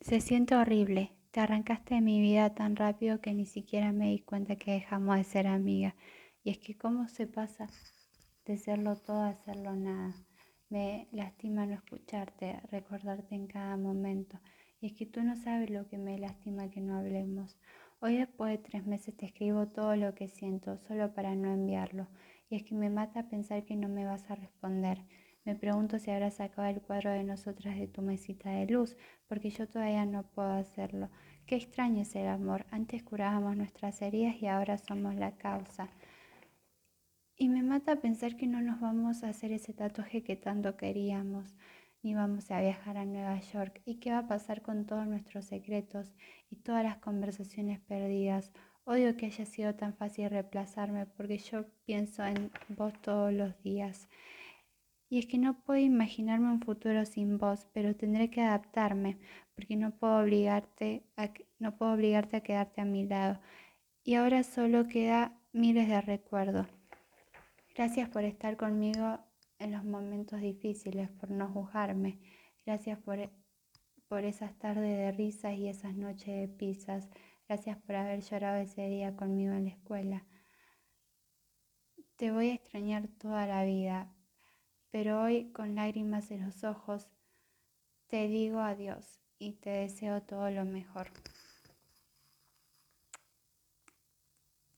Se siente horrible. Te arrancaste de mi vida tan rápido que ni siquiera me di cuenta que dejamos de ser amigas. Y es que cómo se pasa de serlo todo a hacerlo nada. Me lastima no escucharte, recordarte en cada momento. Y es que tú no sabes lo que me lastima que no hablemos. Hoy después de tres meses te escribo todo lo que siento, solo para no enviarlo. Y es que me mata pensar que no me vas a responder. Me pregunto si habrás sacado el cuadro de nosotras de tu mesita de luz, porque yo todavía no puedo hacerlo. Qué extraño es el amor. Antes curábamos nuestras heridas y ahora somos la causa. Y me mata pensar que no nos vamos a hacer ese tatuaje que tanto queríamos, ni vamos a viajar a Nueva York. ¿Y qué va a pasar con todos nuestros secretos y todas las conversaciones perdidas? Odio que haya sido tan fácil reemplazarme porque yo pienso en vos todos los días. Y es que no puedo imaginarme un futuro sin vos, pero tendré que adaptarme, porque no puedo obligarte a, no puedo obligarte a quedarte a mi lado. Y ahora solo queda miles de recuerdos. Gracias por estar conmigo en los momentos difíciles, por no juzgarme. Gracias por, por esas tardes de risas y esas noches de pizzas. Gracias por haber llorado ese día conmigo en la escuela. Te voy a extrañar toda la vida, pero hoy con lágrimas en los ojos te digo adiós y te deseo todo lo mejor.